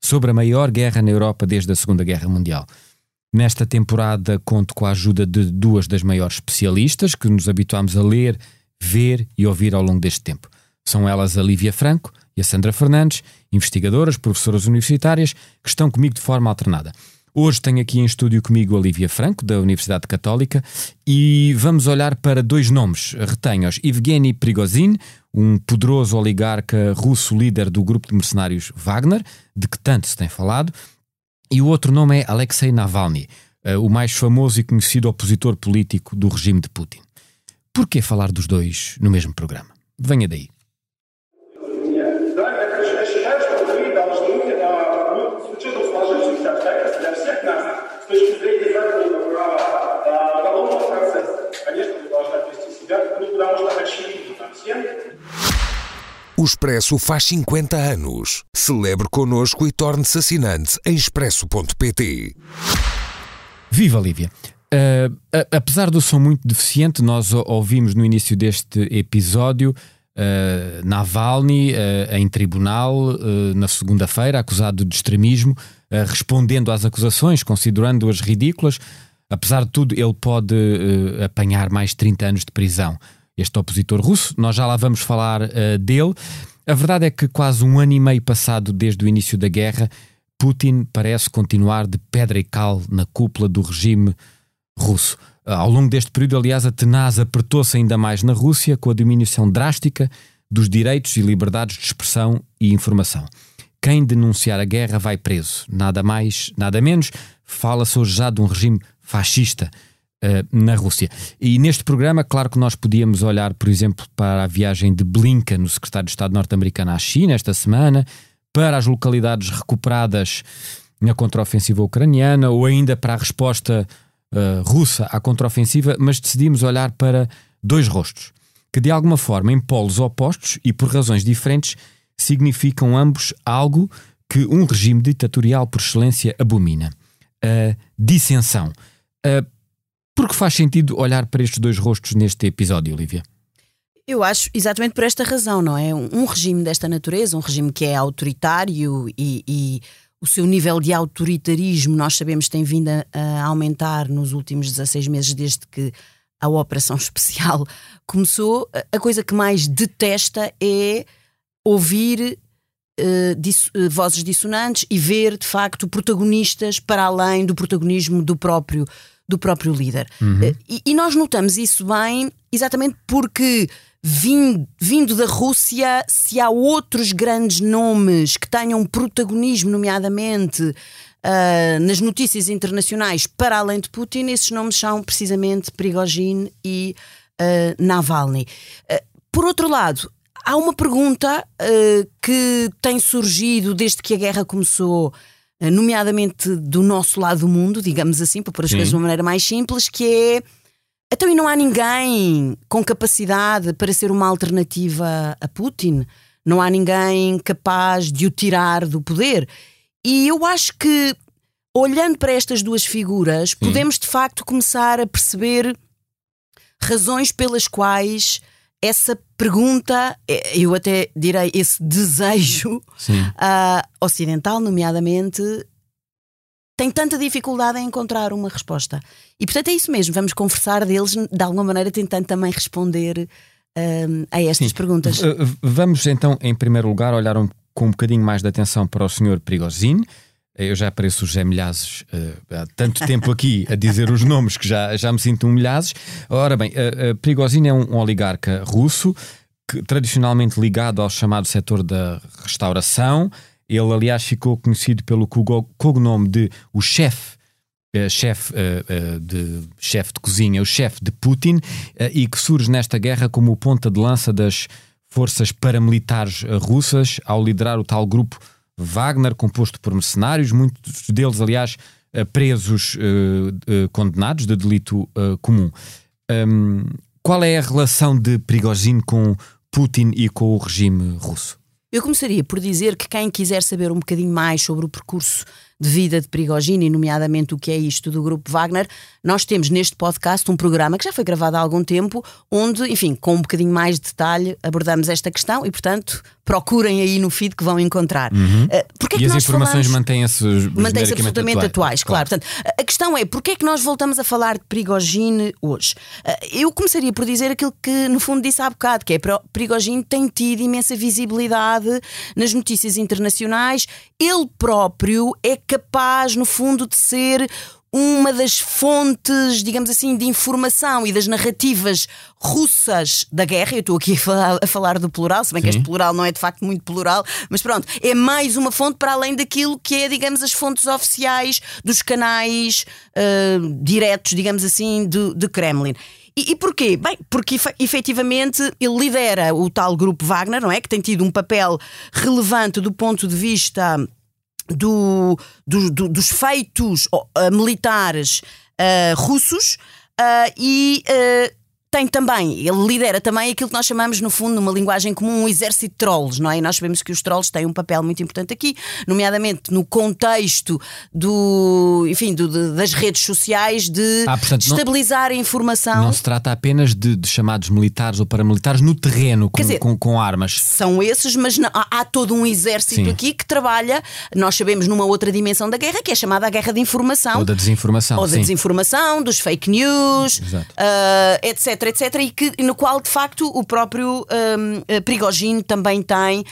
sobre a maior guerra na Europa desde a Segunda Guerra Mundial. Nesta temporada conto com a ajuda de duas das maiores especialistas que nos habituámos a ler, ver e ouvir ao longo deste tempo. São elas a Lívia Franco e a Sandra Fernandes, investigadoras, professoras universitárias, que estão comigo de forma alternada. Hoje tenho aqui em estúdio comigo a Lívia Franco, da Universidade Católica, e vamos olhar para dois nomes. Retenho-os. Evgeny Prigozhin, um poderoso oligarca russo líder do grupo de mercenários Wagner, de que tanto se tem falado, e o outro nome é Alexei Navalny, eh, o mais famoso e conhecido opositor político do regime de Putin. Por que falar dos dois no mesmo programa? Venha daí. O Expresso faz 50 anos. Celebre connosco e torne-se assinante em expresso.pt. Viva Lívia! Uh, apesar do som muito deficiente, nós ouvimos no início deste episódio uh, Navalny uh, em tribunal na segunda-feira, acusado de extremismo, respondendo às acusações, considerando-as ridículas. Apesar de tudo, ele pode apanhar mais 30 anos de prisão. Este opositor russo, nós já lá vamos falar uh, dele. A verdade é que quase um ano e meio passado desde o início da guerra, Putin parece continuar de pedra e cal na cúpula do regime russo. Ah, Ao longo deste período, aliás, a tenaz apertou-se ainda mais na Rússia com a diminuição drástica dos direitos e liberdades de expressão e informação. Quem denunciar a guerra vai preso. Nada mais, nada menos. Fala-se hoje já de um regime fascista eh, na Rússia. E neste programa, claro que nós podíamos olhar, por exemplo, para a viagem de Blinken, o secretário de Estado norte-americano à China, esta semana, para as localidades recuperadas na contraofensiva ucraniana, ou ainda para a resposta eh, russa à contraofensiva, mas decidimos olhar para dois rostos, que de alguma forma, em polos opostos e por razões diferentes, significam ambos algo que um regime ditatorial por excelência abomina: a dissensão. Uh, por que faz sentido olhar para estes dois rostos neste episódio, Olivia? Eu acho exatamente por esta razão, não é? Um, regime desta natureza, um regime que é autoritário e, e o seu nível de autoritarismo, nós sabemos, tem vindo a, a aumentar nos últimos 16 meses desde que a operação especial começou. A- coisa que mais detesta é ouvir eh, disso- eh, vozes dissonantes e ver de facto protagonistas para além do protagonismo do próprio do próprio líder. Eh, E, e nós notamos isso bem exatamente porque vindo, vindo da Rússia, se há outros grandes nomes que tenham protagonismo, nomeadamente ah, nas notícias internacionais para além de Putin, esses nomes são precisamente Prigozhin e ah, Navalny. Ah, por outro lado, há uma pergunta que tem surgido desde que a guerra começou, nomeadamente do nosso lado do mundo, digamos assim, para pôr as Sim. coisas de uma maneira mais simples, que é então e não há ninguém com capacidade para ser uma alternativa a Putin? Não há ninguém capaz de o tirar do poder? E eu acho que, olhando para estas duas figuras, podemos de facto começar a perceber razões pelas quais essa pergunta, eh, eu até direi esse desejo Sim. ah, ocidental, nomeadamente, tem tanta dificuldade em encontrar uma resposta. E portanto é isso mesmo, vamos conversar deles de alguma maneira, tentando também responder ah, a estas perguntas. Uh, Vamos então, em primeiro lugar, olhar um- com um bocadinho mais de atenção para o Sr. Prigozhin. Eu já pareço os Zé Milhazes uh, há tanto tempo aqui a dizer os nomes que já, já me sinto um Milhazes. Ora bem, uh, uh, Prigozhin é um, um oligarca russo que, tradicionalmente ligado ao chamado setor da restauração. Ele, aliás, ficou conhecido pelo cognome de o chefe chefe de chefe de cozinha, o chefe de Putin, e que surge nesta guerra como ponta de lança das forças paramilitares russas ao liderar o tal grupo Wagner, composto por mercenários, muitos deles, aliás, eh, presos uh, uh, condenados de delito uh, comum. Um, qual é a relação de Prigozhin com Putin e com o regime russo? Eu começaria por dizer que quem quiser saber um bocadinho mais sobre o percurso de vida de Prigogine, nomeadamente o que é isto do Grupo Wagner, nós temos neste podcast um programa que já foi gravado há algum tempo, onde, enfim, com um bocadinho mais de detalhe abordamos esta questão e, portanto, procurem aí no feed que vão encontrar. Uhum. Uh, e as informações mantêm-se mantêm absolutamente atuais. claro. claro. Portanto, a questão é, porquê é que nós voltamos a falar de Prigogine hoje? Uh, eu começaria por dizer aquilo que, no fundo, disse há bocado, que é Prigogine tem tido imensa visibilidade nas notícias internacionais, ele próprio é capaz, no fundo, de ser uma das fontes, digamos assim, de informação e das narrativas russas da guerra. Eu estou aqui a falar, a falar do plural, se bem Sim. que este plural não é de facto muito plural, mas pronto, é mais uma fonte para além daquilo que é, digamos, as fontes oficiais dos canais uh, diretos, digamos assim, de, de Kremlin. E, e, porquê? Bem, porque efetivamente ele lidera o tal grupo Wagner, não é? Que tem tido um papel relevante do ponto de vista do, do, do, dos feitos militares uh, russos uh, e tem também, ele lidera também aquilo que nós chamamos, no fundo, numa linguagem comum, um exército de trolls, não é? E nós sabemos que os trolls têm um papel muito importante aqui, nomeadamente no contexto do, enfim, do, de, das redes sociais, de ah, portanto, estabilizar não, a informação. Não se trata apenas de, de chamados militares ou paramilitares no terreno, com, dizer, com, com, armas. São esses, mas não, há, há, todo um exército Sim. aqui que trabalha, nós sabemos, numa outra dimensão da guerra, que é chamada a guerra de informação. Ou da desinformação. Ou da Sim. desinformação, dos fake news, uh, etc etc, e que, no qual, de facto, o próprio um, eh, Prigogine também tem uh,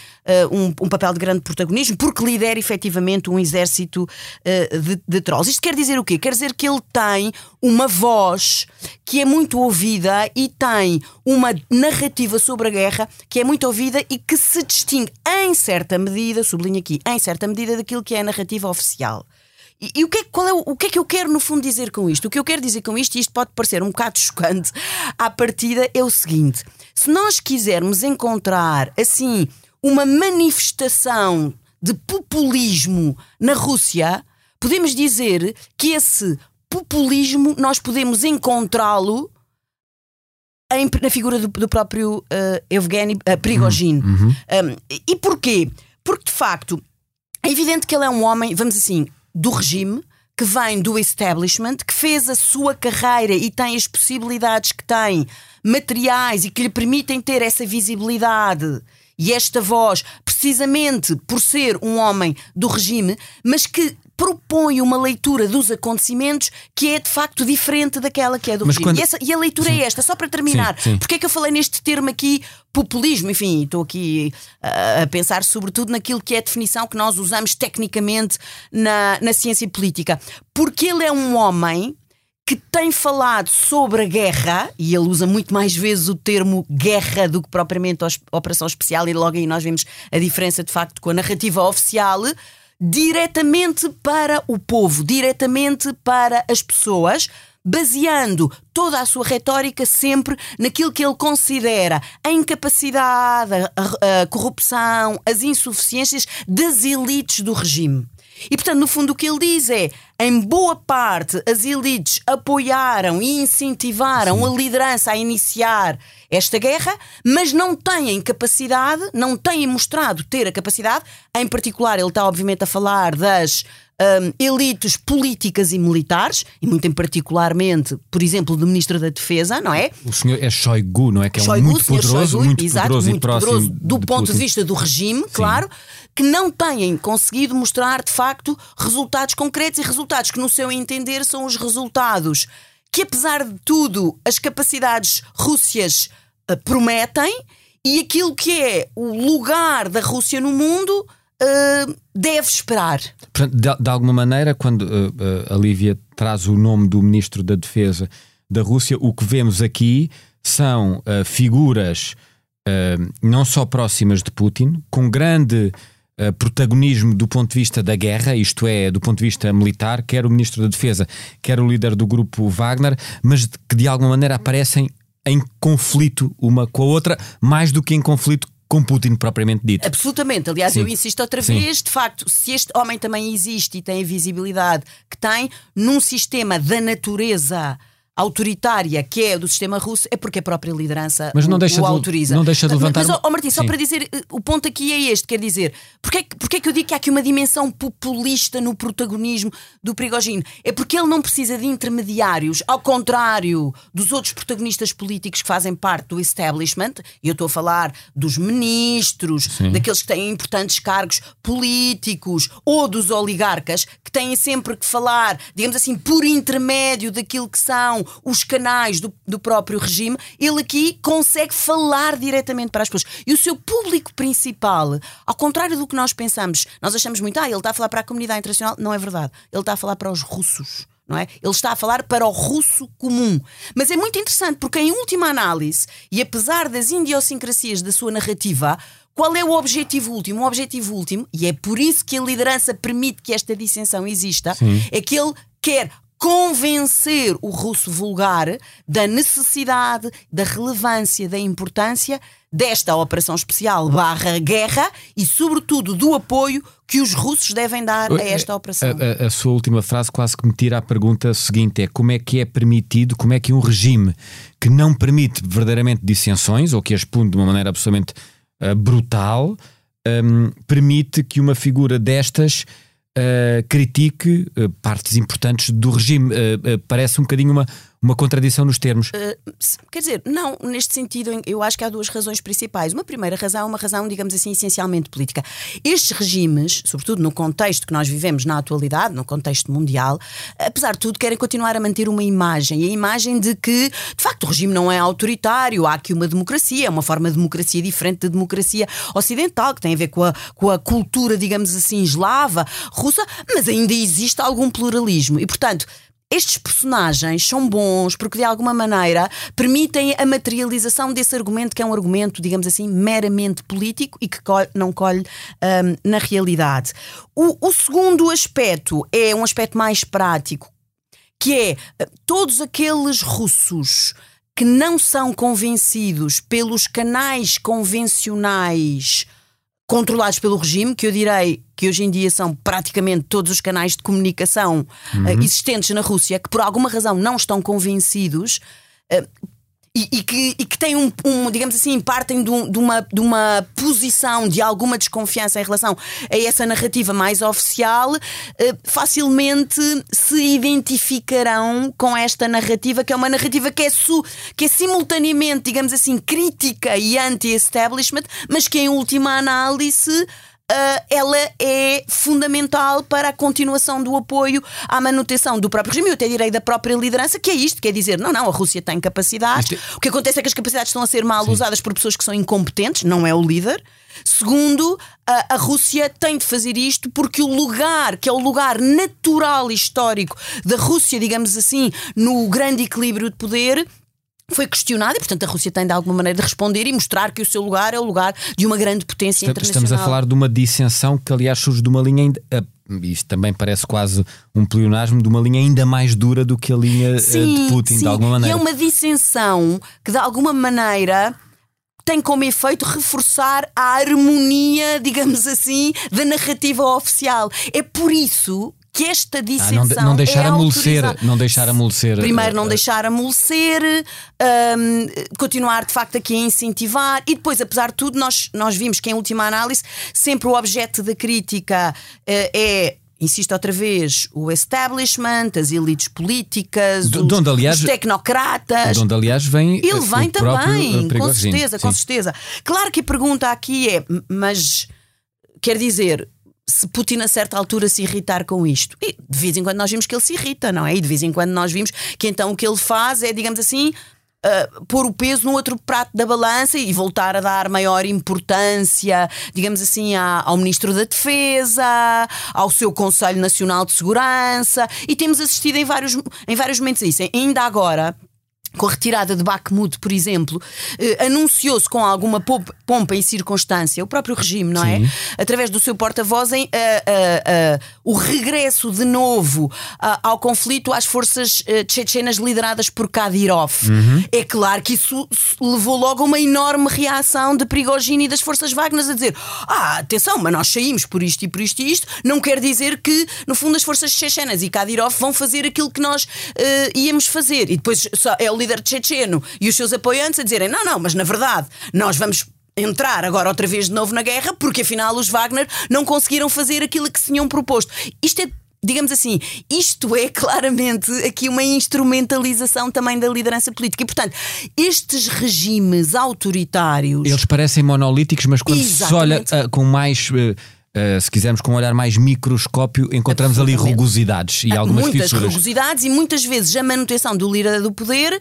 um, um, papel de grande protagonismo, porque lidera efetivamente um exército uh, de, de trolls. Isto quer dizer o quê? Quer dizer que ele tem uma voz que é muito ouvida e tem uma narrativa sobre a guerra que é muito ouvida e que se distingue em certa medida, sublinho aqui, em certa medida daquilo que é a narrativa oficial. E, e, o, que é, qual é, o que é que eu quero, no fundo, dizer com isto? O que eu quero dizer com isto, e isto pode parecer um bocado chocante à partida, é o seguinte: se nós quisermos encontrar, assim, uma manifestação de populismo na Rússia, podemos dizer que esse populismo nós podemos encontrá-lo na figura do, do próprio uh, Evgeny uh, Prigogine. Uhum. uhum. Um, e porquê? Porque, de facto, é evidente que ele é um homem, vamos assim, do regime, que vem do establishment, que fez a sua carreira e tem as possibilidades que tem, materiais e que lhe permitem ter essa visibilidade e esta voz, precisamente por ser um homem do regime, mas que propõe uma leitura dos acontecimentos que é de facto diferente daquela que é do Mas regime. Quando... E, essa, e, a leitura é sim. é esta, só para terminar. Sim, sim. Porque é que eu falei neste termo aqui, populismo? Enfim, estou aqui uh, a pensar sobretudo naquilo que é a definição que nós usamos tecnicamente na, na ciência política. Porque ele é um homem que tem falado sobre a guerra, e ele usa muito mais vezes o termo guerra do que propriamente operação especial, e logo aí nós vemos a diferença de facto com a narrativa oficial diretamente para o povo, diretamente para as pessoas, baseando toda a sua retórica sempre naquilo que ele considera a incapacidade, a, a corrupção, as insuficiências das elites do regime. E, portanto, no fundo, o que ele diz é: em boa parte, as elites apoiaram e incentivaram Sim. a liderança a iniciar esta guerra, mas não têm capacidade, não têm mostrado ter a capacidade. Em particular, ele está, obviamente, a falar das um, elites políticas e militares, e muito em particularmente, por exemplo, do Ministro da Defesa, não é? O senhor é Shoigu, não é? Que é Shoigu, um muito poderoso, Shoigu, muito exato, poderoso muito poderoso do de ponto Putin. de vista do regime, Sim. claro, que não têm conseguido mostrar de facto resultados concretos e resultados que, no seu entender, são os resultados que, apesar de tudo, as capacidades rússias uh, prometem e aquilo que é o lugar da Rússia no mundo uh, deve esperar. Portanto, de, de alguma maneira, quando uh, uh, a Lívia traz o nome do Ministro da Defesa da Rússia, o que vemos aqui são figuras não só próximas de Putin, com grande protagonismo do ponto de vista da guerra, isto é, do ponto de vista militar, quer o Ministro da Defesa, quer o líder do grupo Wagner, mas que de alguma maneira aparecem em conflito uma com a outra, mais do que em conflito com Putin propriamente dito. Absolutamente. Aliás, Sim. eu insisto outra Sim. vez, de facto, se este homem também existe e tem a visibilidade que tem num sistema da natureza autoritária que é do sistema russo é porque a própria liderança Mas não o, deixa o de- autoriza. não deixa de levantar Mas, ó, Martim, só Sim. para dizer, eh, o ponto aqui é este, quer dizer, porque que, porque é que eu digo que há aqui uma dimensão populista no protagonismo do Prigogine? É porque ele não precisa de intermediários, ao contrário dos outros protagonistas políticos que fazem parte do establishment, e eu estou a falar dos ministros, daqueles que têm importantes cargos políticos ou dos oligarcas que têm sempre que falar, digamos assim, por intermédio daquilo que são os canais do, do próprio regime, ele aqui consegue falar diretamente para as pessoas. E o seu público principal, ao contrário do que nós pensamos, nós achamos muito, ah, ele está a falar para a comunidade internacional. Não é verdade. Ele está a falar para os russos. Não é? Ele está a falar para o russo comum. Mas é muito interessante porque, em última análise, e apesar das idiosincrasias da sua narrativa, qual é o objetivo último? O objetivo último, e é por isso que a liderança permite que esta dissensão exista, é que ele quer convencer o russo vulgar da necessidade, da relevância, da importância desta operação especial barra guerra e, sobretudo, do apoio que os russos devem dar a esta operação. A, a- a sua última frase quase que me tira a pergunta seguinte: é como é que é permitido, como é que um regime que não permite verdadeiramente dissensões ou que as pune de uma maneira absolutamente ah, brutal hum, permite que uma figura destas critique ah, partes importantes do regime? Ah, parece um bocadinho uma, uma contradição nos termos. Se- Quer dizer, não, neste sentido, eu acho que há duas razões principais. Uma primeira razão é uma razão, digamos assim, essencialmente política. Estes regimes, sobretudo no contexto que nós vivemos na atualidade, no contexto mundial, apesar de tudo, querem continuar a manter uma imagem. E a imagem de que, de facto, o regime não é autoritário, há aqui uma democracia, é uma forma de democracia diferente da democracia ocidental, que tem a ver com a, com a cultura, digamos assim, eslava, russa, mas ainda existe algum pluralismo. E, portanto, estes personagens são bons porque, de alguma maneira, permitem a materialização desse argumento, que é um argumento, digamos assim, meramente político e que não colhe hum, na realidade. O, o segundo aspecto é um aspecto mais prático, que é eh, todos aqueles russos que não são convencidos pelos canais convencionais controlados pelo regime, que eu direi que hoje em dia são praticamente todos os canais de comunicação eh, existentes na Rússia, que por alguma razão não estão convencidos. E, e que, e que têm um, um, digamos assim, partem de, um- de uma, de uma posição de alguma desconfiança em relação a essa narrativa mais oficial, eh, facilmente se identificarão com esta narrativa, que é uma narrativa que é, su, que é simultaneamente, digamos assim, crítica e anti-establishment, mas que em última análise. Ah, ela é fundamental para a continuação do apoio à manutenção do próprio regime, eu até direi da própria liderança, que é isto, quer dizer, não, não, a Rússia tem capacidades, Isto o que acontece é que as capacidades estão a ser mal usadas por pessoas que são incompetentes, não é o líder. Segundo, a, a Rússia tem de fazer isto porque o lugar, que é o lugar natural e histórico da Rússia, digamos assim, no grande equilíbrio de poder, foi questionado e, portanto, a Rússia tem de alguma maneira de responder e mostrar que o seu lugar é o lugar de uma grande potência Estamos internacional. a falar de uma dissensão que, aliás, surge de uma linha ainda. ah, Isto também parece quase um pleonasmo de uma linha ainda mais dura do que a linha ah, de Putin, de alguma E maneira. é uma dissensão que, de alguma maneira, tem como efeito reforçar a harmonia, digamos assim, da narrativa oficial. É por isso que esta Ah, dissensão. não, de- não deixar é amolecer, não deixar amolecer. Primeiro, não ah, deixar amolecer, hum, continuar de facto aqui a incentivar, e depois, apesar de tudo, nós, nós vimos que, em última análise, sempre o objeto da crítica eh, é. Insisto outra vez, o establishment, as elites políticas, De- os, de onde, aliás, os tecnocratas. De onde, aliás, vem. Ele ah, vem também, ah, com certeza, com Sim. certeza. Claro que a pergunta aqui é, mas quer dizer, se Putin a certa altura se irritar com isto, e de vez em quando nós vimos que ele se irrita, não é? E de vez em quando nós vimos que então o que ele faz é, digamos assim, Uh, pôr o peso no outro prato da balança e voltar a dar maior importância, digamos assim, à, ao Ministro da Defesa, ao seu Conselho Nacional de Segurança, e temos assistido em vários, em vários momentos a isso. Ainda agora, com a retirada de Bakhmut, por exemplo, eh, anunciou-se com alguma pompa e circunstância, o próprio regime, não é? Através do seu porta-voz, em, uh, uh, uh, o regresso de novo ao conflito às forças tchetchenas lideradas por Kadyrov. Uhum. É claro que isso levou logo a uma enorme reação de Prigogine e das forças Wagner a dizer: Ah, atenção, mas nós saímos por isto e por isto e isto, não quer dizer que, no fundo, as forças tchetchenas e Kadyrov vão fazer aquilo que nós íamos fazer. E depois é o líder checheno e os seus apoiantes a dizerem: não, não, mas na verdade nós vamos entrar agora outra vez de novo na guerra porque afinal os Wagner não conseguiram fazer aquilo que se tinham proposto. Isto é digamos assim, isto é claramente aqui uma instrumentalização também da liderança política. E, portanto, estes regimes autoritários. Eles parecem monolíticos, mas quando Exatamente. se olha uh, com mais. Uh, Uh, se quisermos com um olhar mais microscópio, encontramos ali rugosidades e algumas muitas fissuras. rugosidades e muitas vezes a manutenção do líder do poder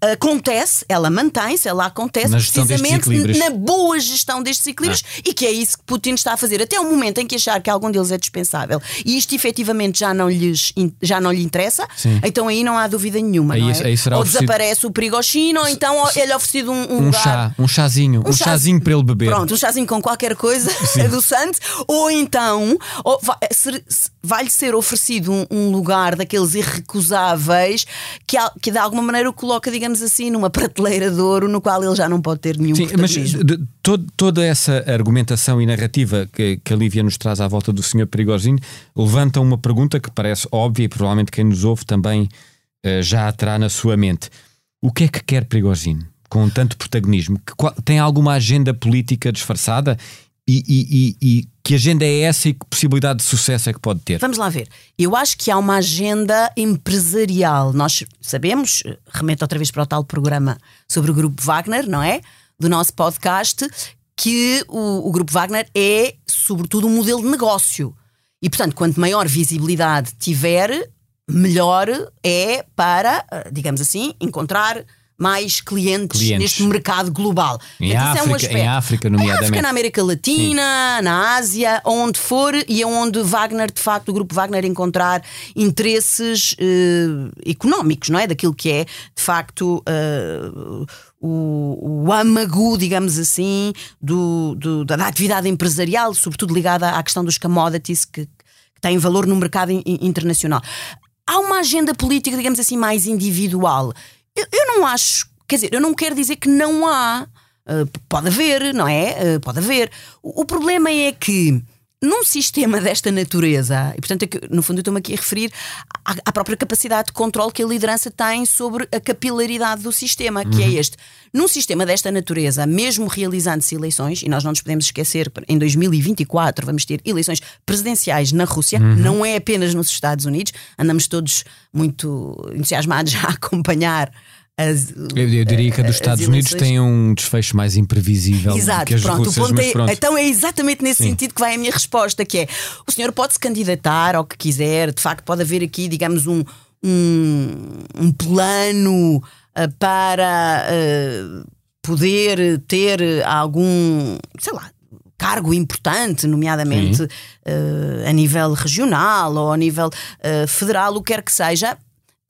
acontece, ela mantém-se, ela acontece na precisamente na boa gestão destes equilíbrios ah. e que é isso que Putin está a fazer. Até o momento em que achar que algum deles é dispensável e isto efetivamente já não, lhes, já não lhe interessa, Sim. então aí não há dúvida nenhuma. Aí, é? aí ou desaparece o Prigogine, ou então ele é oferecido um, um, um lugar... chá, um chazinho, um, um chazinho para ele beber. Pronto, um chazinho com qualquer coisa adoçante, ou então vai-lhe ser oferecido um, um, lugar daqueles irrecusáveis que, que de alguma maneira o coloca, digamos assim, numa prateleira de ouro no qual ele já não pode ter nenhum Sim, mas de, todo, toda essa argumentação e narrativa que, que a Lívia nos traz à volta do Sr. Perigosino levanta uma pergunta que parece óbvia e provavelmente quem nos ouve também uh, já a terá na sua mente. O que é que quer Perigosino? Com tanto protagonismo, que, qual, tem alguma agenda política disfarçada? E, e, e, e, que agenda é essa e que possibilidade de sucesso é que pode ter? Vamos lá ver. Eu acho que há uma agenda empresarial. Nós sabemos, remeto outra vez para o tal programa sobre o Grupo Wagner, não é? Do nosso podcast, que o, o Grupo Wagner é, sobretudo, um modelo de negócio. E, portanto, quanto maior visibilidade tiver, melhor é para, digamos assim, encontrar mais clientes, clientes. neste mercado global. Em, África, é um em África, nomeadamente. Em África, na América Latina, Sim. na Ásia, onde for, e é onde Wagner, de facto, o grupo Wagner encontrar interesses uh, económicos, não é? Daquilo que é, de facto, uh, o, o âmago, digamos assim, do, do, da atividade empresarial, sobretudo ligada à questão dos commodities que, que têm valor no mercado internacional. Há uma agenda política, digamos assim, mais individual. Eu, eu não acho, quer dizer, eu não quero dizer que não há. Uh, pode haver, não é? Uh, pode haver. O, o, problema é que num sistema desta natureza, e portanto, é no fundo, eu estou-me aqui a referir à, à, própria capacidade de controle que a liderança tem sobre a capilaridade do sistema, que é uhum. é este. Num sistema desta natureza, mesmo realizando-se eleições, e nós não nos podemos esquecer, em 2024 vamos ter eleições presidenciais na Rússia, uhum. não é apenas nos Estados Unidos, andamos todos muito entusiasmados a acompanhar as, eu, eu, diria que a dos Estados Unidos tem um desfecho mais imprevisível Exato, que as pronto, russas, é, pronto. Então é exatamente nesse Sim. sentido que vai a minha resposta, que é o senhor pode se candidatar ao que quiser, de facto pode haver aqui, digamos, um, um, um plano uh, para uh, poder ter algum, sei lá, cargo importante, nomeadamente uh, a nível regional ou a nível federal, o que quer que seja,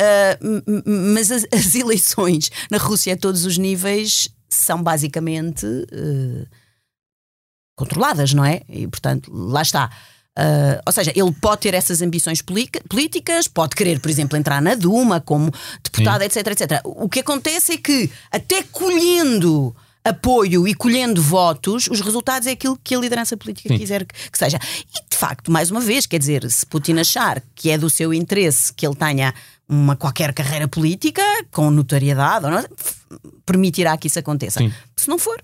Uh, mas as, as, eleições na Rússia a todos os níveis são basicamente uh, controladas, não é? E portanto, lá está. Uh, ou seja, ele pode ter essas ambições políticas, pode querer, por exemplo, entrar na Duma como deputado, etc, etc. O que acontece é que, até colhendo apoio e colhendo votos, os resultados é aquilo que a liderança política Sim. quiser que seja. E, de facto, mais uma vez, quer dizer, se Putin achar que é do seu interesse que ele tenha uma qualquer carreira política com notoriedade, não, permitirá que isso aconteça. Sim. Se não for,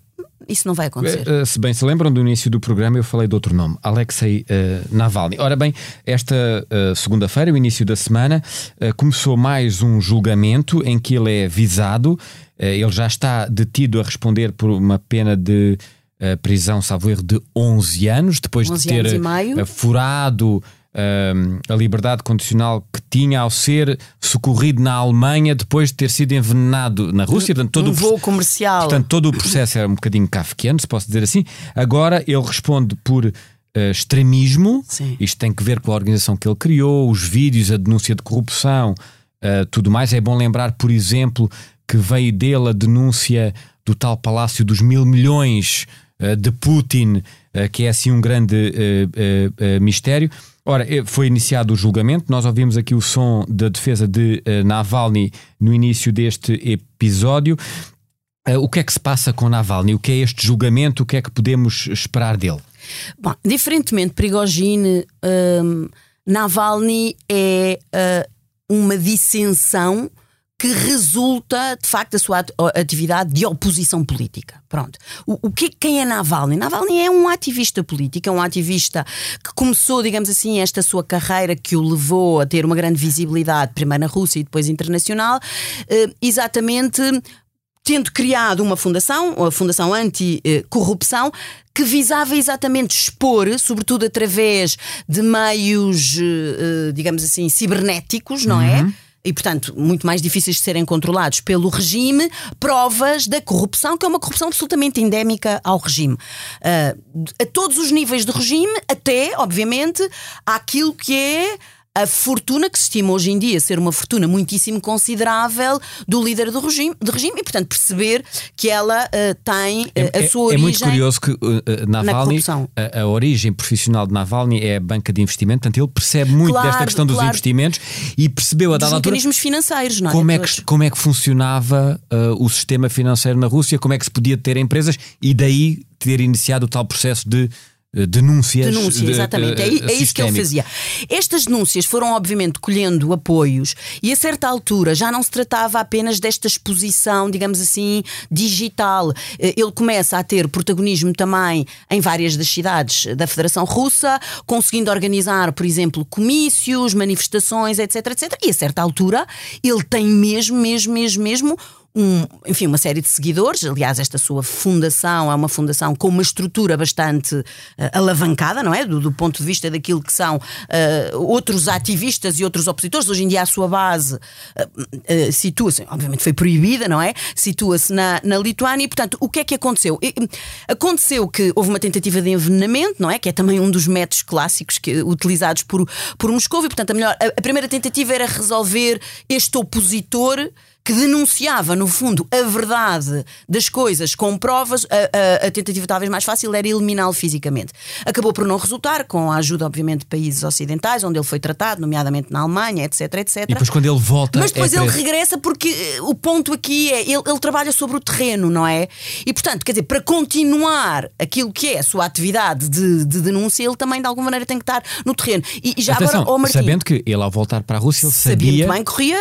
isso não vai acontecer. Uh, se bem se lembram do início do programa, eu falei de outro nome, Alexei uh, Navalny. Ora bem, esta uh, segunda-feira, o início da semana, começou mais um julgamento em que ele é visado. ele já está detido a responder por uma pena de prisão, salvo erro, de 11 anos, depois 11 de ter furado hum, a liberdade condicional que tinha ao ser socorrido na Alemanha depois de ter sido envenenado na Rússia. Portanto, todo um o voo comercial. Portanto, todo o processo era um bocadinho kafkiano, se posso dizer assim. Agora ele responde por uh, extremismo. Sim. Isto tem que ver com a organização que ele criou, os vídeos, a denúncia de corrupção, uh, tudo mais. É bom lembrar, por exemplo, que veio dele a denúncia do tal Palácio dos Mil Milhões uh, de Putin, que é assim um grande mistério. Ora, foi iniciado o julgamento, nós ouvimos aqui o som da defesa de Navalny no início deste episódio. o que é que se passa com Navalny? O que é este julgamento? O que é que podemos esperar dele? Bom, diferentemente de Prigogine, um, Navalny é uh, uma dissensão que resulta de facto da sua atividade de oposição política. Pronto. O, o que, quem é Navalny? Navalny é um ativista político, é um ativista que começou, digamos assim, esta sua carreira que o levou a ter uma grande visibilidade, primeiro na Rússia e depois internacional, uh, exatamente tendo criado uma fundação, a Fundação Anti-Corrupção, que visava exatamente expor, sobretudo através de meios, eh, digamos assim, cibernéticos, não é? uhum. é? E, portanto, muito mais difíceis de serem controlados pelo regime, provas da corrupção, que é uma corrupção absolutamente endémica ao regime. Uh, a todos os níveis do regime, até, obviamente, àquilo que é a fortuna que se estima hoje em dia ser uma fortuna muitíssimo considerável do líder do regime, do regime e, portanto, perceber que ela uh, tem uh, é, a sua origem. É muito curioso que uh, Navalny, a, a, origem profissional de Navalny é a banca de investimento, portanto, ele percebe muito claro, desta questão dos claro. investimentos e percebeu a dada altura. mecanismos financeiros, não é? Como é que, como é que funcionava o sistema financeiro na Rússia, como é que se podia ter empresas e daí ter iniciado o tal processo de eh, denúncias. Denúncia, exatamente. é, é isso que ele fazia. Estas denúncias foram, obviamente, colhendo apoios e a certa altura já não se tratava apenas desta exposição, digamos assim, digital. Eh, ele começa a ter protagonismo também em várias das cidades da Federação Russa, conseguindo organizar, por exemplo, comícios, manifestações, etc, etc. E a certa altura ele tem mesmo, mesmo, mesmo, mesmo um, enfim, uma série de seguidores. Aliás, esta sua fundação é uma fundação com uma estrutura bastante uh, alavancada, não é? Do, do, ponto de vista daquilo que são uh, outros ativistas e outros opositores. Hoje em dia, a sua base uh, situa-se, obviamente foi proibida, não é? Situa-se na, na Lituânia e, portanto, o que é que aconteceu? E, aconteceu que houve uma tentativa de envenenamento, não é? Que é também um dos métodos clássicos que, utilizados por, por Moscou e, portanto, a, melhor, a, a primeira tentativa era resolver este opositor que denunciava, no fundo, a verdade das coisas com provas, a, a, a tentativa talvez mais fácil era eliminá-lo fisicamente. Acabou por não resultar, com a ajuda, obviamente, de países ocidentais, onde ele foi tratado, nomeadamente na Alemanha, etc, etc. E depois, quando ele volta. Mas depois é ele regressa, porque eh, o ponto aqui é ele, ele trabalha sobre o terreno, não é? E, portanto, quer dizer, para continuar aquilo que é a sua atividade de, de denúncia, ele também, de alguma maneira, tem que estar no terreno. E, e já Atenção, agora, oh, Martim, sabendo que ele, ao voltar para a Rússia, ele sabia. sabia muito bem, corria.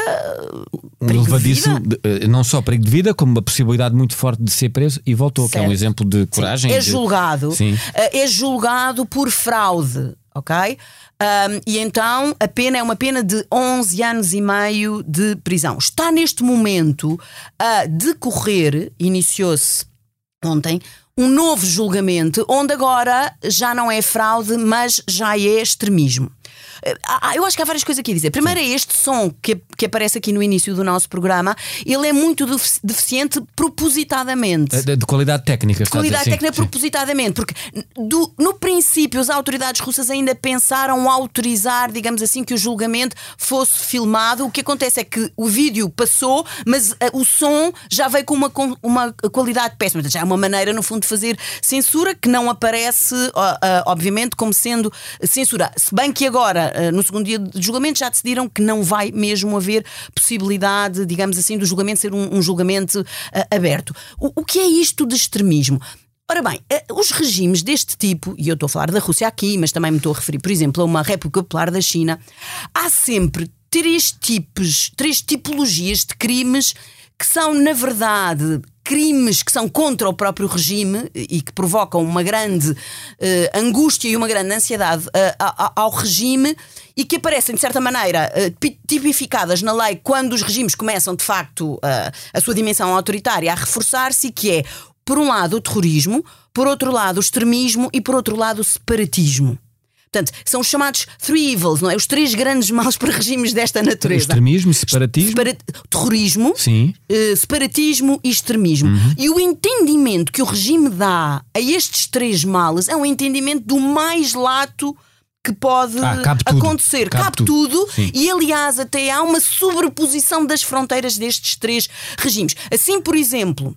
um levadiço, não só perigo de vida, como uma possibilidade muito forte de ser preso e voltou, certo. que é um exemplo de coragem. Sim. É de... julgado, Sim. é julgado por fraude, ok? Um, e então a pena é uma pena de 11 anos e meio de prisão. Está neste momento a decorrer, iniciou-se ontem, um novo julgamento, onde agora já não é fraude, mas já é extremismo. Ah, eu acho que há várias coisas aqui a dizer. Primeiro é este som que, que aparece aqui no início do nosso programa. Ele é muito deficiente propositadamente. De, de qualidade técnica, de Qualidade assim, técnica sim. propositadamente. Porque do, no princípio as autoridades russas ainda pensaram autorizar, digamos assim, que o julgamento fosse filmado. O que acontece é que o vídeo passou, mas uh, o som já veio com uma, com uma qualidade péssima. Já é uma maneira, no fundo, de fazer censura que não aparece, obviamente, como sendo censura. Se bem que agora eh, no segundo dia de julgamento, já decidiram que não vai mesmo haver possibilidade, digamos assim, do julgamento ser um, um julgamento uh, aberto. O, o que é isto de extremismo? Ora bem, eh, os regimes deste tipo, e eu estou a falar da Rússia aqui, mas também me estou a referir, por exemplo, a uma República Popular da China, há sempre três tipos, três tipologias de crimes que são, na verdade, crimes que são contra o próprio regime e que provocam uma grande uh, angústia e uma grande ansiedade uh, ao regime e que aparecem, de certa maneira, uh, tipificadas na lei quando os regimes começam, de facto, a sua dimensão autoritária a reforçar-se, que é, por um lado, o terrorismo, por outro lado, o extremismo e, por outro lado, o separatismo. Portanto, são os chamados three evils, não é? Os três grandes males para regimes desta natureza. Extremismo, separatismo. Separa- terrorismo, Sim. eh, separatismo e extremismo. Uhum. E o entendimento que o regime dá a estes três males é um entendimento do mais lato que pode Ah, cabe acontecer. Cabe Cabe, tudo. tudo, e aliás até há uma sobreposição das fronteiras destes três regimes. Assim, por exemplo,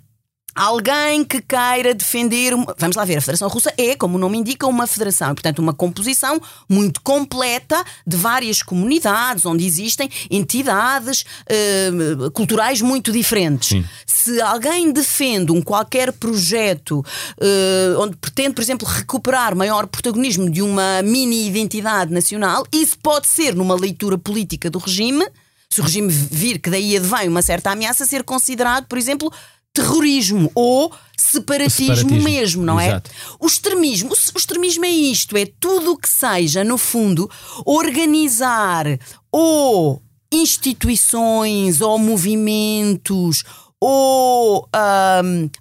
Alguém que queira defender. uma- Vamos lá ver, a Federação Russa é, como o nome indica, uma federação, e, portanto, uma composição muito completa de várias comunidades, onde existem entidades eh, culturais muito diferentes. Se alguém defende um qualquer projeto eh, onde pretende, por exemplo, recuperar maior protagonismo de uma mini-identidade nacional, isso pode ser, numa leitura política do regime, se o regime vir que daí advém uma certa ameaça, ser considerado, por exemplo, terrorismo ou separatismo, Separatismo, mesmo, não exato. é? O extremismo, o extremismo é isto, é tudo o que seja, no fundo, organizar ou instituições ou movimentos ou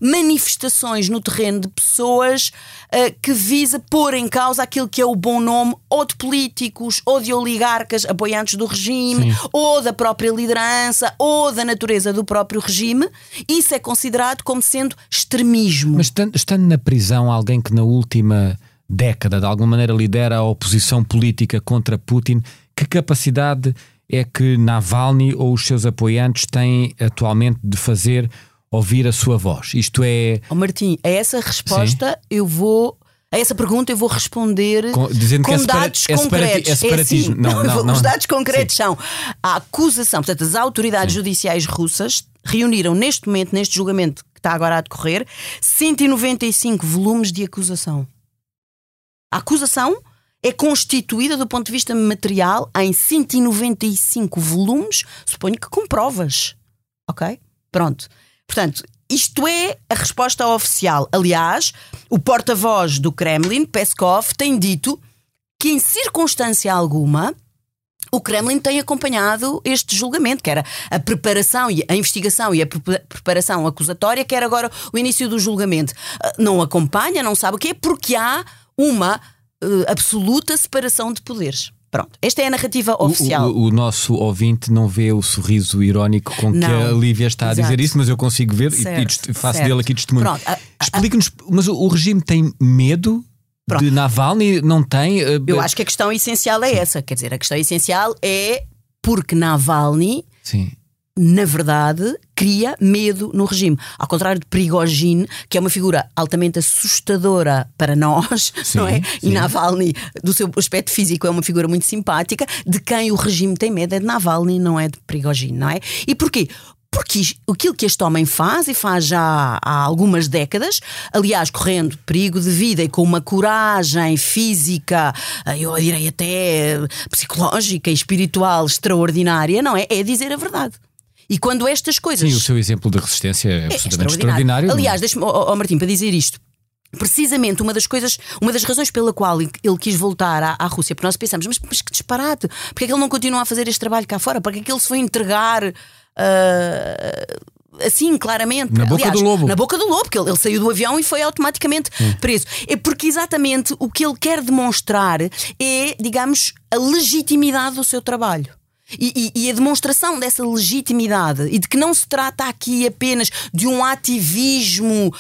manifestações no terreno de pessoas ah, que visa pôr em causa aquilo que é o bom nome ou de políticos ou de oligarcas apoiantes do regime ou da própria liderança ou da natureza do próprio regime. Isso é considerado como sendo extremismo. Mas estando na prisão alguém que na última década de alguma maneira lidera a oposição política contra Putin, que capacidade é que Navalny ou os seus apoiantes têm atualmente de fazer ouvir a sua voz? Isto é. Ó Martim, a essa resposta eu vou. A essa pergunta eu vou responder Com- dizendo que com é separa- dados é separati- concretos. é separatismo. assim, Não, não, não. Os dados concretos são a acusação, portanto, as autoridades judiciais russas reuniram neste momento, neste julgamento que está agora a decorrer, 195 volumes de acusação. A acusação é constituída do ponto de vista material em 195 volumes, suponho que com provas. Ok? Pronto. Portanto, isto é a resposta oficial. Aliás, o porta-voz do Kremlin, Peskov, tem dito que em circunstância alguma o Kremlin tem acompanhado este julgamento, que era a preparação e a investigação e a prepa- preparação acusatória, que era agora o início do julgamento. Ah, Não acompanha, não sabe o quê, porque há uma absoluta separação de poderes. Pronto, esta é a narrativa O, oficial. o- o nosso ouvinte não vê o sorriso irónico com que Não. a Lívia está a Exato. dizer isso, mas eu consigo ver e- e, Certo, test- faço certo. dele aqui testemunho. A- a- Explique-nos, mas o, o regime tem medo Pronto. de Navalny? Não tem? Eh, Eu acho que a questão essencial é essa. Quer dizer, a questão essencial é porque Navalny Sim. Na verdade, cria medo no regime. Ao contrário de Prigogine, que é uma figura altamente assustadora para nós, Sim, não é? sim. E Navalny, do seu aspecto físico, é uma figura muito simpática. De quem o regime tem medo é de Navalny, não é de Prigogine, não é? E porquê? Porque aquilo que este homem faz, e faz já há algumas décadas, aliás, correndo perigo de vida e com uma coragem física, eh, eu direi até eh, psicológica e espiritual extraordinária, não é? É dizer a verdade. E quando estas coisas. Sim, o seu exemplo de resistência é, É absolutamente extraordinário. Aliás, deixa-me, ó, Martim, para dizer isto. Precisamente uma das coisas, uma das razões pela qual ele quis voltar à, à Rússia, porque nós pensamos, mas, mas que disparate, porque é que ele não continua a fazer este trabalho cá fora? Porque é que ele se foi entregar ah, assim, claramente? Na boca do lobo. Na boca do lobo, porque ele, ele saiu do avião e foi automaticamente preso. É porque exatamente o que ele quer demonstrar é, digamos, a legitimidade do seu trabalho. E, e- e a demonstração dessa legitimidade e de que não se trata aqui apenas de um ativismo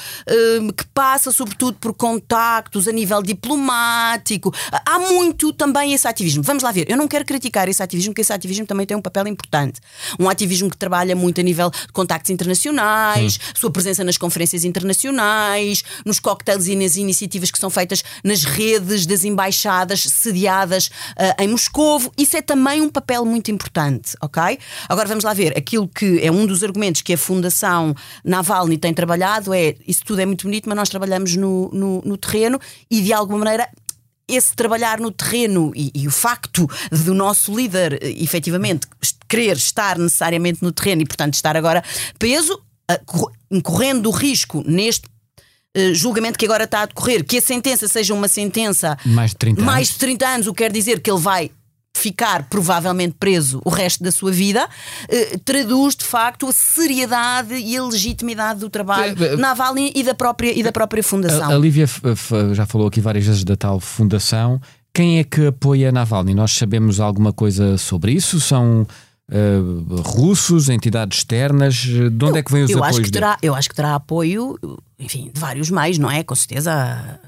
hum, que passa sobretudo por contactos a nível diplomático. Há muito também esse ativismo. Vamos lá ver, eu não quero criticar esse ativismo, porque esse ativismo também tem um papel importante. Um ativismo que trabalha muito a nível de contactos internacionais, sua presença nas conferências internacionais, nos cocktails e nas iniciativas que são feitas nas redes das embaixadas sediadas ah, em Moscovo. Isso é também um papel muito importante, ok? Agora vamos lá ver. Aquilo que é um dos argumentos que a Fundação Navalny tem trabalhado é isso tudo é muito bonito, mas nós trabalhamos no, no, no terreno e de alguma maneira esse trabalhar no terreno e, e o facto do nosso líder eh, efetivamente querer estar necessariamente no terreno e, portanto, estar agora preso, ah, cor- incorrendo o risco neste eh, julgamento que agora está a decorrer, que a sentença seja uma sentença Mais de 30 mais anos. de 30 anos, o que quer dizer que ele vai ficar provavelmente preso o resto da sua vida, eh, traduz de facto a seriedade e a legitimidade do trabalho eh, de Navalny e da própria, e da própria fundação. A, a Lívia já falou aqui várias vezes da tal fundação quem é que apoia Navalny? Nós sabemos alguma coisa sobre isso? São uh, russos, entidades externas? De onde eu, é que vêm os eu apoios acho que terá, Eu acho que terá apoio, enfim, de vários meios, não é? Com certeza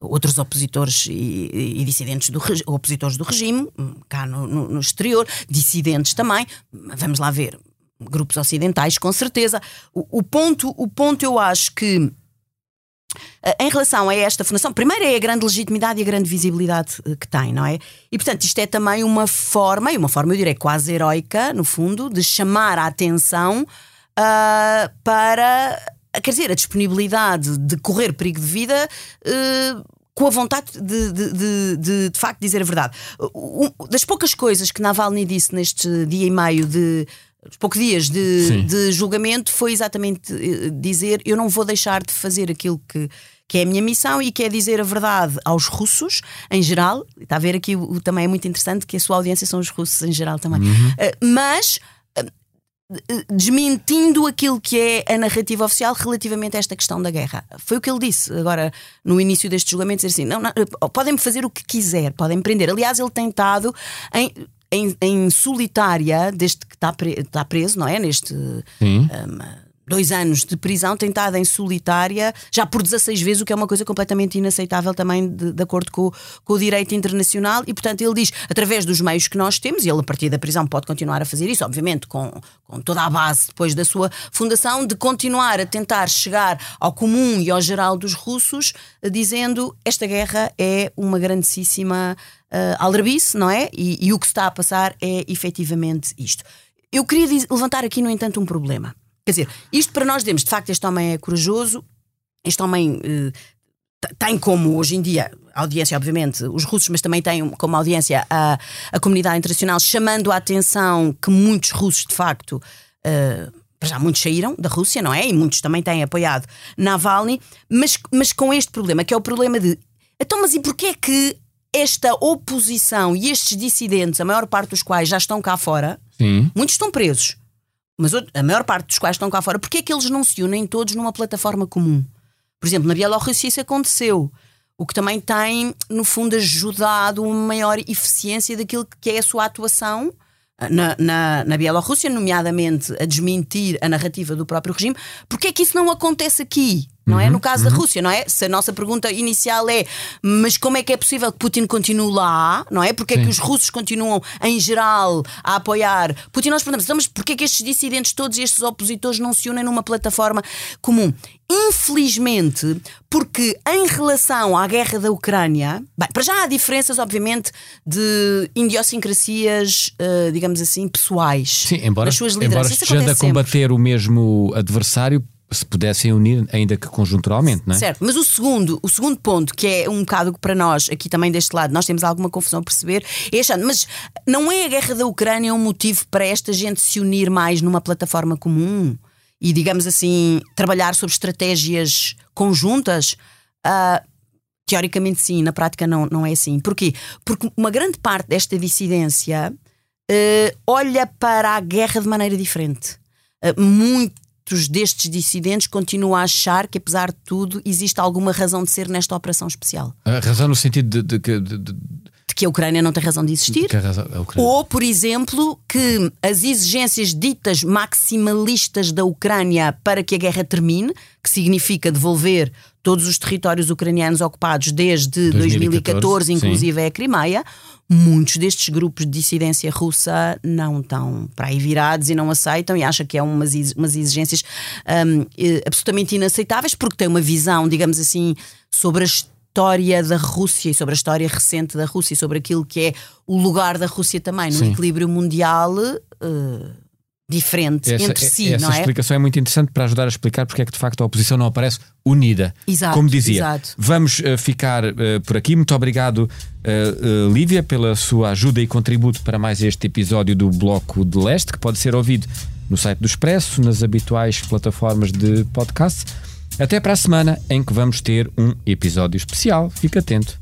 outros opositores e, e, dissidentes do opositores do regime, cá no, no, no, exterior, dissidentes também. Vamos lá ver. Grupos ocidentais, com certeza. O, o ponto, o ponto eu acho que eh, em relação a esta fundação, primeiro é a grande legitimidade e a grande visibilidade eh, que tem, não é? E portanto, isto é também uma forma, e uma forma, eu direi, quase heroica, no fundo, de chamar a atenção uh, para, quer dizer, a disponibilidade de correr perigo de vida. Uh, com a vontade de, de, de, de, de facto dizer a verdade. das poucas coisas que Navalny disse neste dia e meio de poucos dias de, de, julgamento foi exatamente eh, dizer eu não vou deixar de fazer aquilo que, que é a minha missão e que é dizer a verdade aos russos em geral. Está a ver aqui o, também é muito interessante que a sua audiência são os russos em geral também. Uhum. Uh, mas desmentindo aquilo que é a narrativa oficial relativamente a esta questão da guerra. Foi o que ele disse agora no início deste julgamento, dizer assim, não, não podem fazer o que quiser, podem prender. Aliás, ele tem estado em em, em solitária, desde que está, pre, está preso, não é? Neste. Um, dois anos de prisão, tem estado em solitária, já por 16 vezes, o que é uma coisa completamente inaceitável também de, de acordo com, com, o direito internacional. E, portanto, ele diz, através dos meios que nós temos, e ele a partir da prisão pode continuar a fazer isso, obviamente, com, com toda a base depois da sua fundação, de continuar a tentar chegar ao comum e ao geral dos russos, dizendo esta guerra é uma grandíssima uh, aldrabice, não é? E, e, o que está a passar é efetivamente isto. Eu queria levantar aqui, no entanto, um problema. Quer dizer, isto para nós demos, de facto, este homem é corajoso, este homem uh, tem como hoje em dia audiência, obviamente, os russos, mas também tem como audiência a, a comunidade internacional, chamando a atenção que muitos russos, de facto, uh, já muitos saíram da Rússia, não é? E muitos também têm apoiado Navalny, mas, mas com este problema, que é o problema de. Então, mas e porquê é que esta oposição e estes dissidentes, a maior parte dos quais já estão cá fora, Sim. muitos estão presos, mas a maior parte dos quais estão cá fora, porque é que eles não se unem todos numa plataforma comum? Por exemplo, na Bielorrússia isso aconteceu. O que também tem, no fundo, ajudado uma maior eficiência daquilo que é a sua atuação na, na, na Bielorrússia, nomeadamente a desmentir a narrativa do próprio regime. Porque é que isso não acontece aqui? Não é? uhum, é? No caso uhum. da Rússia, não é? Se a nossa pergunta inicial é mas como é que é possível que Putin continue lá, não é? Porque é que os russos continuam, em geral, a apoiar Putin? Nós perguntamos, então, mas porquê é que estes dissidentes todos estes opositores não se unem numa plataforma comum? Infelizmente, porque em relação à guerra da Ucrânia, bem, para já há diferenças, obviamente, de idiosincrasias, uh, digamos assim, pessoais. Sim, embora, nas suas lideranças. embora estejando a combater o mesmo adversário, se pudessem unir, ainda que conjunturalmente, não é? Certo, mas o segundo, o segundo ponto, que é um bocado para nós, aqui também deste lado, nós temos alguma confusão a perceber, é achando, mas não é a guerra da Ucrânia um motivo para esta gente se unir mais numa plataforma comum? e, digamos assim, trabalhar sobre estratégias conjuntas, uh, teoricamente sim, na prática não, não é assim. Porquê? Porque uma grande parte desta dissidência uh, olha para a guerra de maneira diferente. Uh, destes dissidentes continuam a achar que, apesar de tudo, existe alguma razão de ser nesta operação especial. A razão no sentido de, de, de, de que a Ucrânia não tem razão de existir. Razão, ou, por exemplo, que as exigências ditas maximalistas da Ucrânia para que a guerra termine, que significa devolver todos os territórios ucranianos ocupados desde 2014, 2014 inclusive sim. a Crimeia, muitos destes grupos de dissidência russa não estão para aí virados e não aceitam e acham que é umas, umas exigências um, eh, absolutamente inaceitáveis porque têm uma visão, digamos assim, sobre as história da Rússia e sobre a história recente da Rússia e sobre aquilo que é o lugar da Rússia também no Sim. equilíbrio mundial uh, diferente essa, entre si, essa não é? explicação é muito interessante para ajudar a explicar porque é que de facto a oposição não aparece unida. Exato, Como dizia, exato. vamos uh, ficar uh, por aqui. Muito obrigado, uh, Lívia, pela sua ajuda e contributo para mais este episódio do Bloco de Leste, que pode ser ouvido no site do Expresso, nas habituais plataformas de podcast. Até para a semana em que vamos ter um episódio especial. Fique atento.